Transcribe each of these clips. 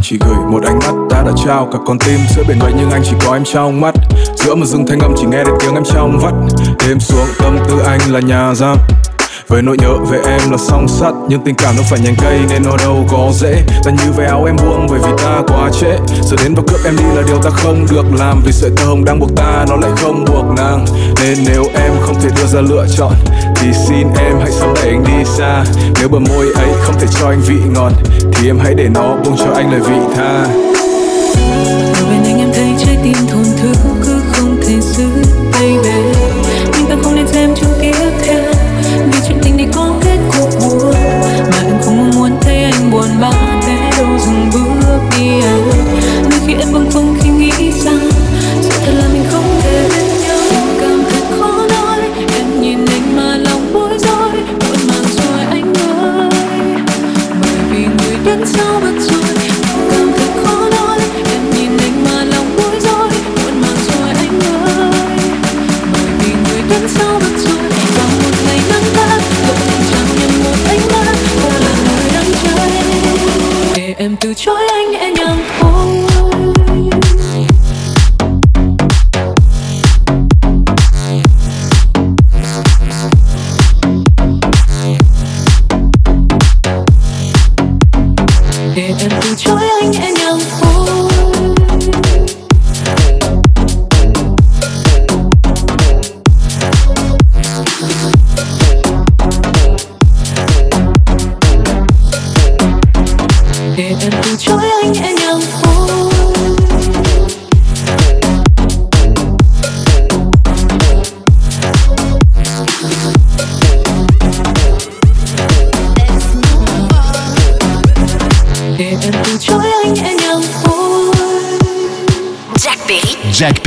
Nàng chỉ gửi một ánh mắt ta đã trao. Cả con tim giữa biển vậy nhưng anh chỉ có em trong mắt. Giữa một rừng thanh âm chỉ nghe được tiếng em trong vắt. Đêm xuống tâm tư anh là nhà giam với nỗi nhớ về em là song sắt, nhưng tình cảm nó phải nhành cây, nên nó đâu có dễ. Ta như về áo em buông bởi vì ta quá trễ. Giờ đến và cướp em đi là điều ta không được làm, vì sợi tơ hồng đang buộc ta, nó lại không buộc nàng. Nên nếu em không thể đưa ra lựa chọn, thì xin em hãy sớm đẩy anh đi xa. Nếu bờ môi ấy không thể cho anh vị ngọt, thì em hãy để nó buông cho anh lời vị tha.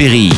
Perry,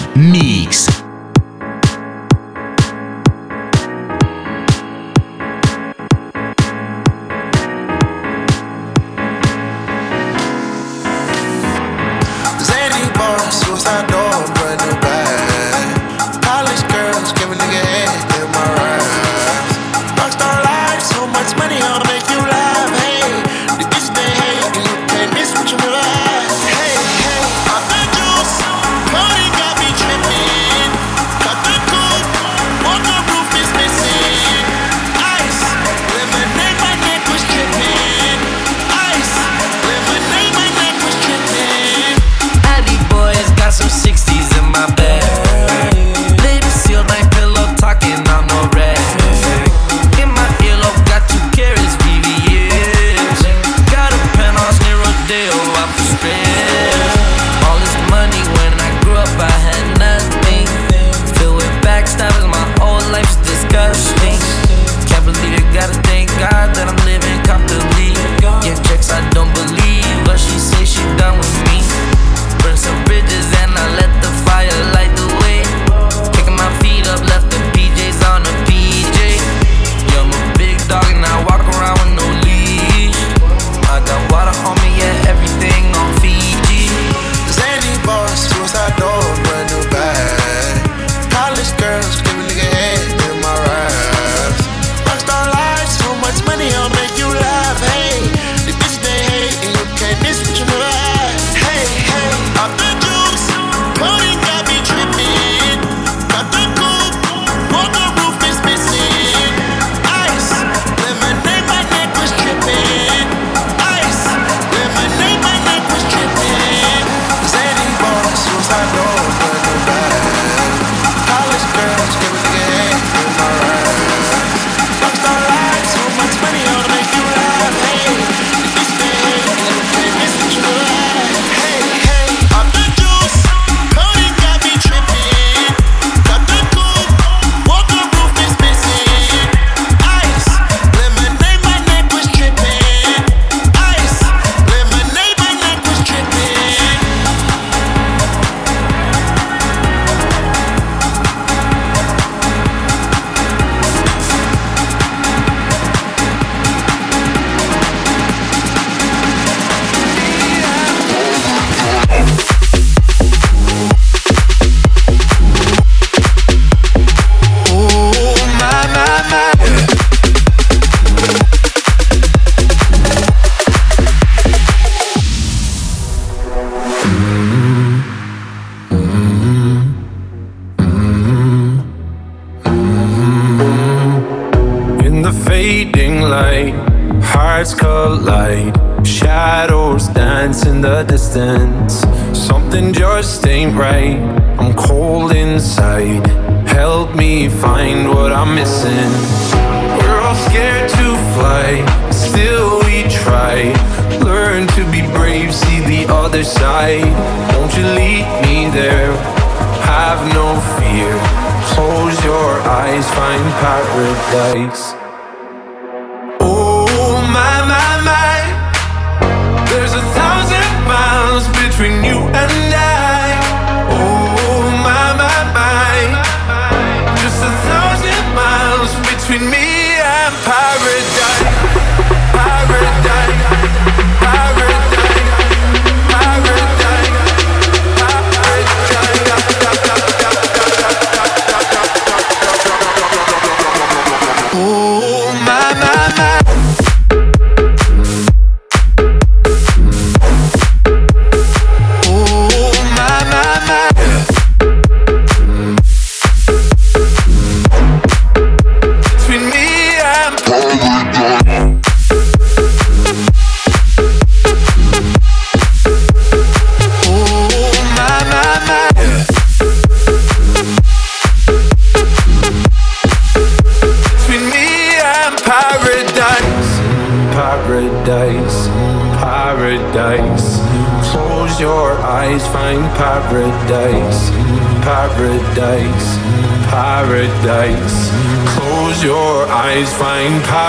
find paradise.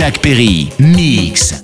Jack Perry, Mix.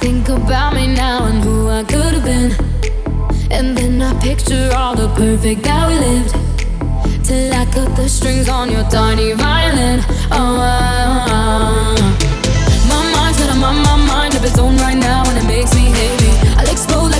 think about me now and who I could have been. And then I picture all the perfect that we lived. Till I cut the strings on your tiny violin. Oh, oh, oh. my mind's out of mind my mind of its own right now, and it makes me hate me. I'll explode like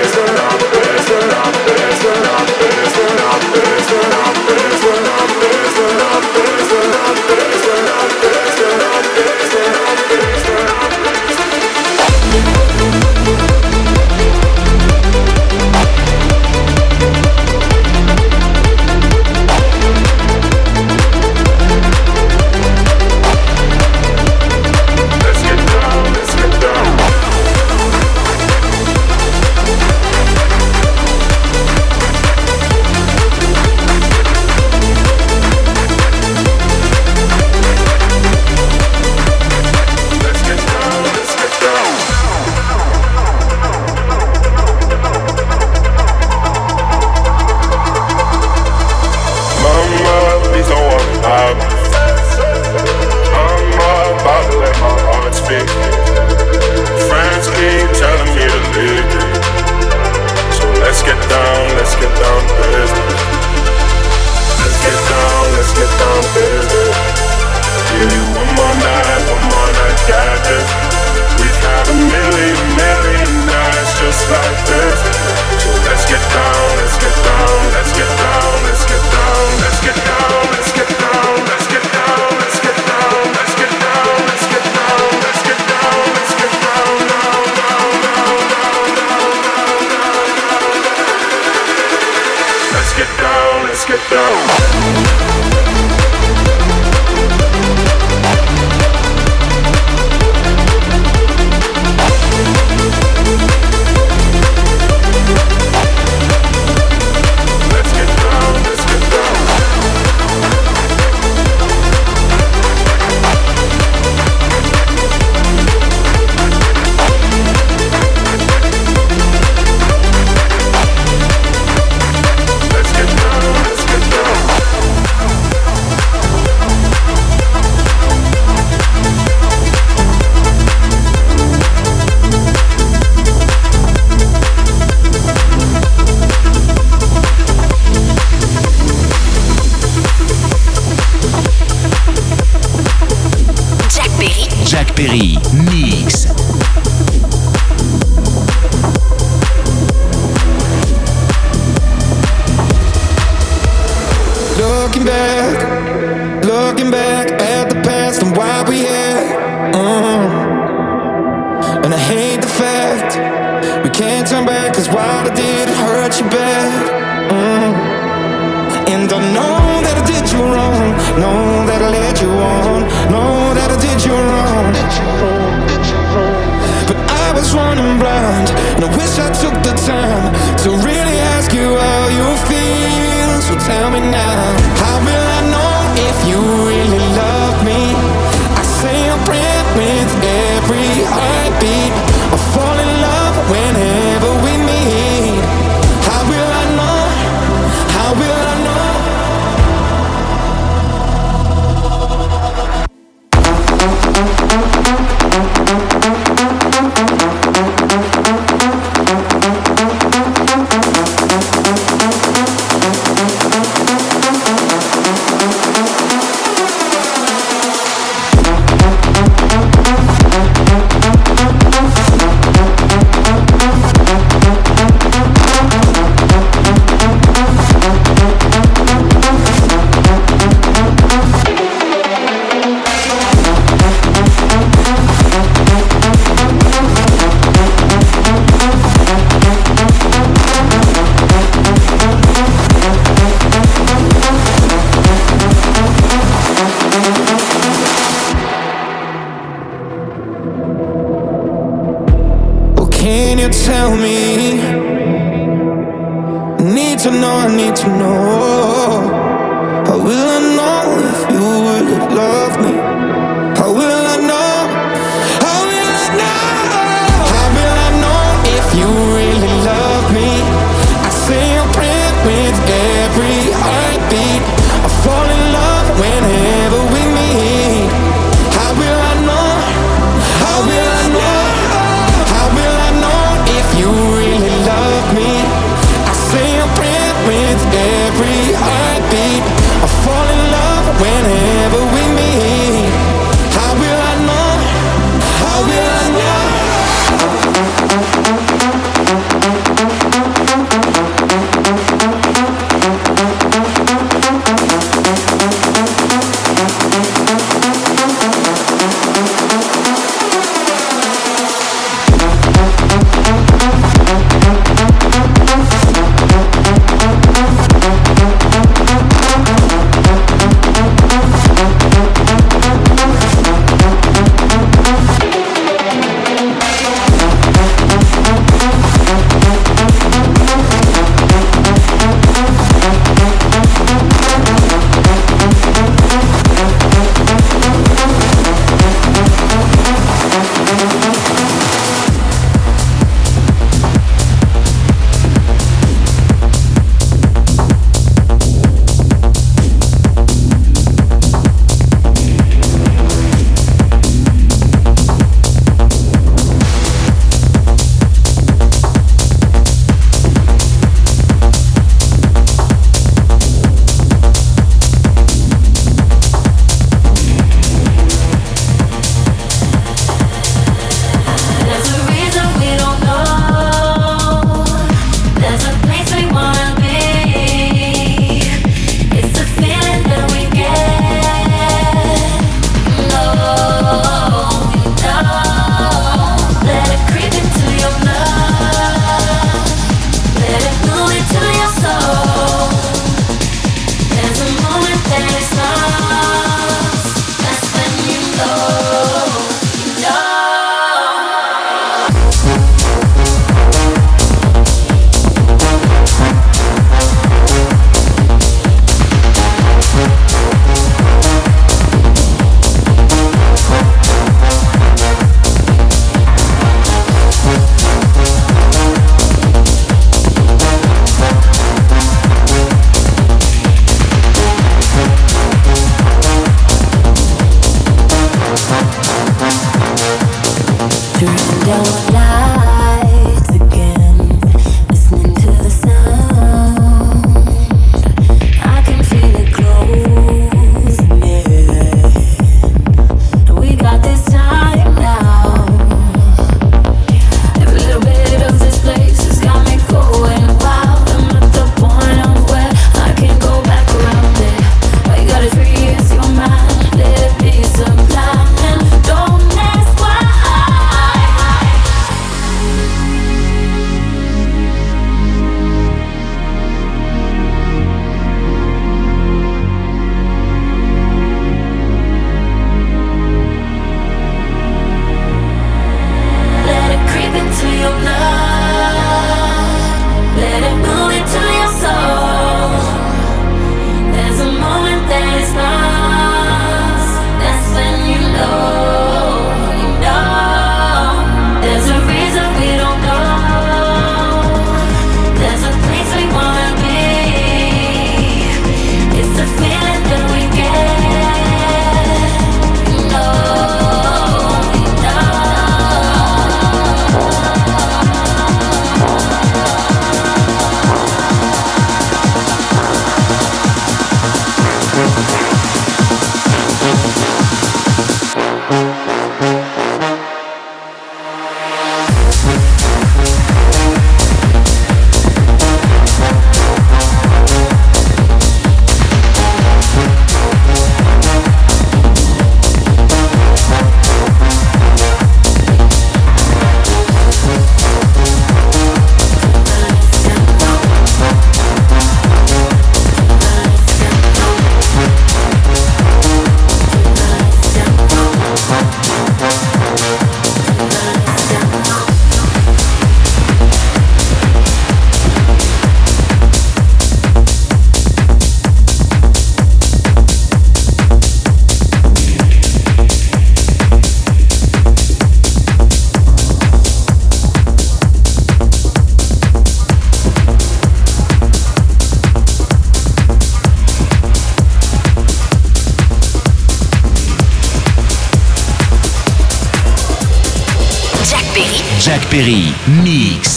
Mix.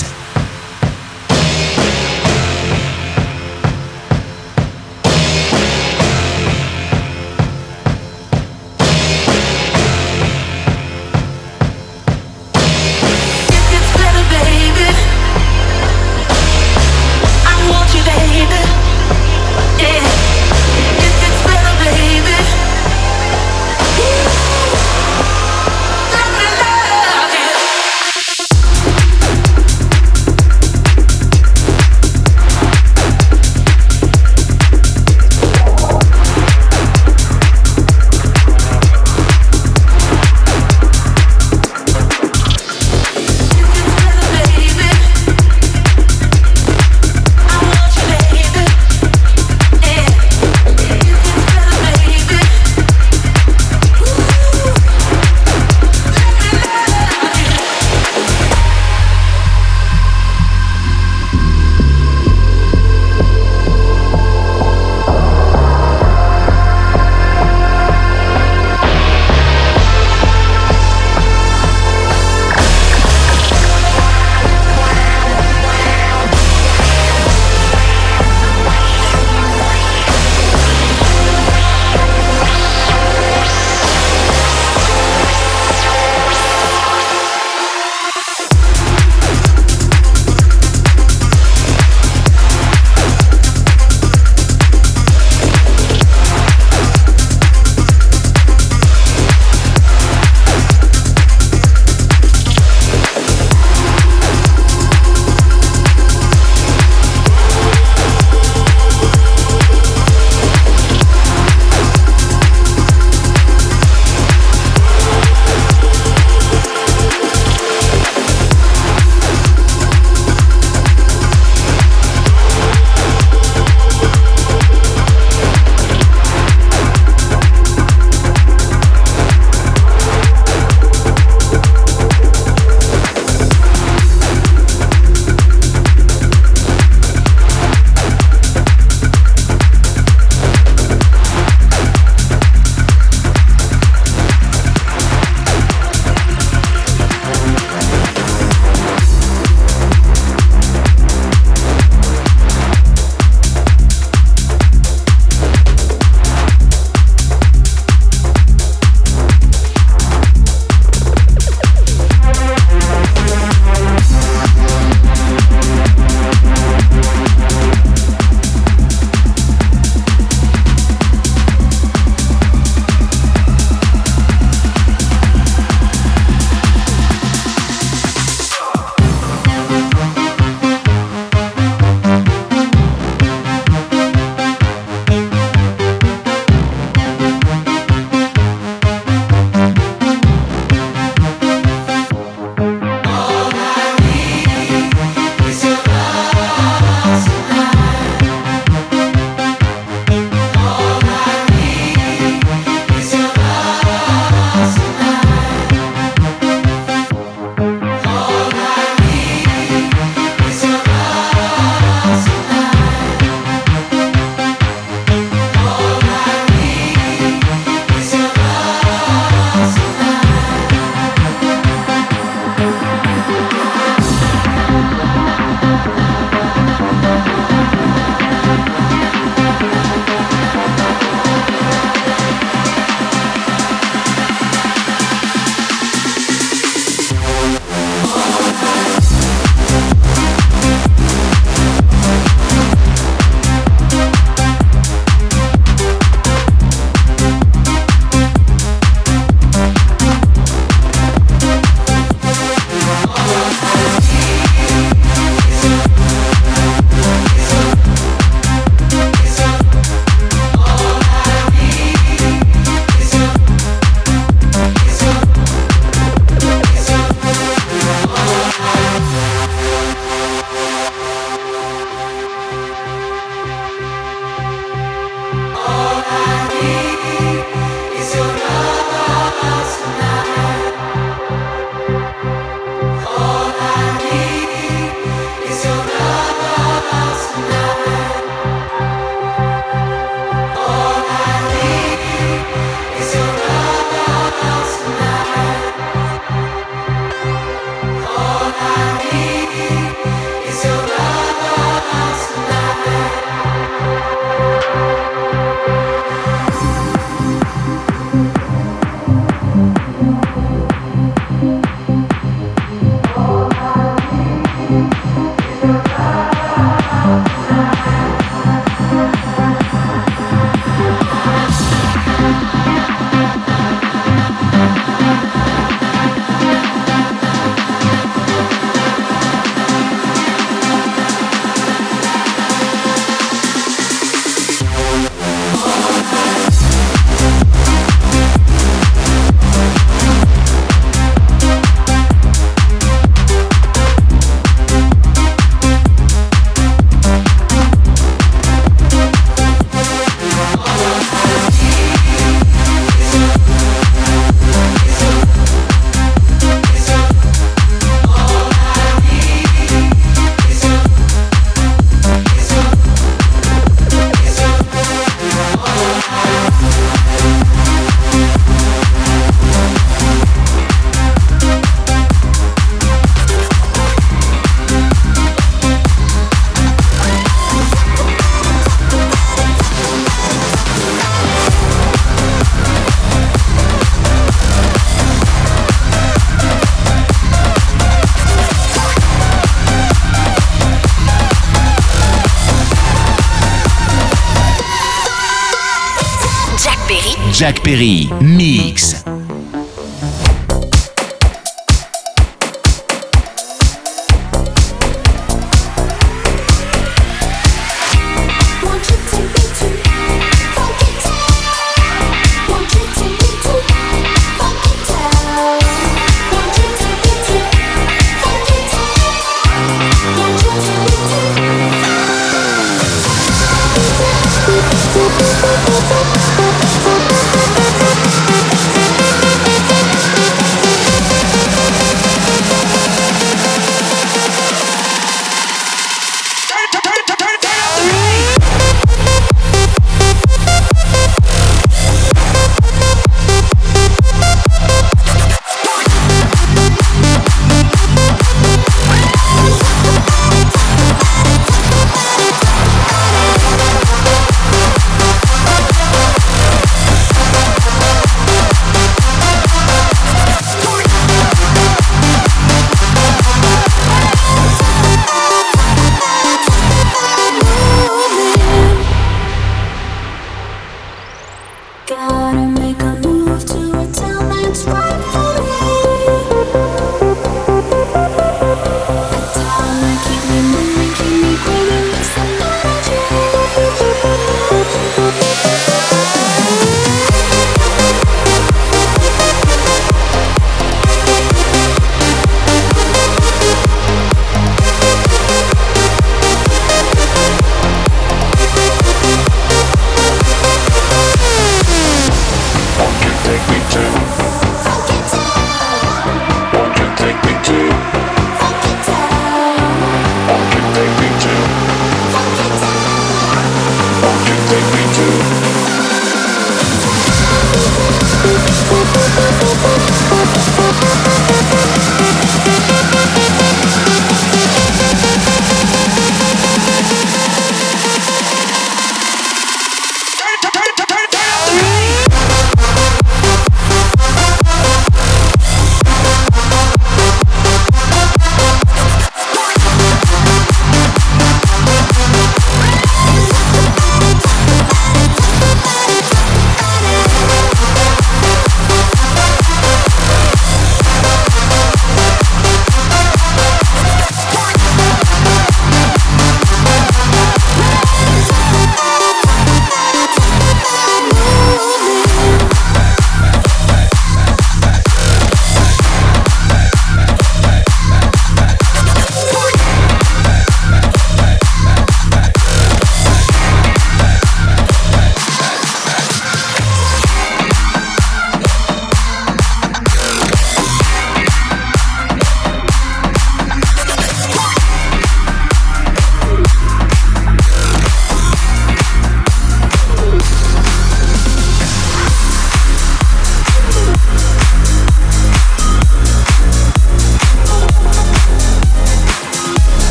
Perry, Mix.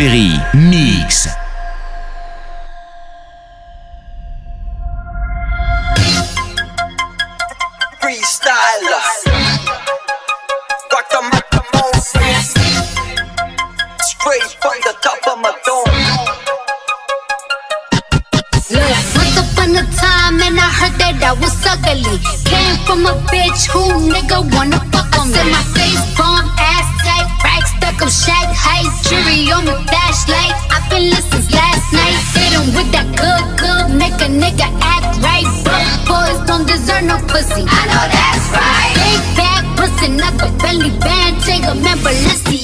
Perry. good, good, make a nigga act right. Broke boys don't deserve no pussy. I know that's right. Big bad pussy, not the belly band. Take a member, let's see.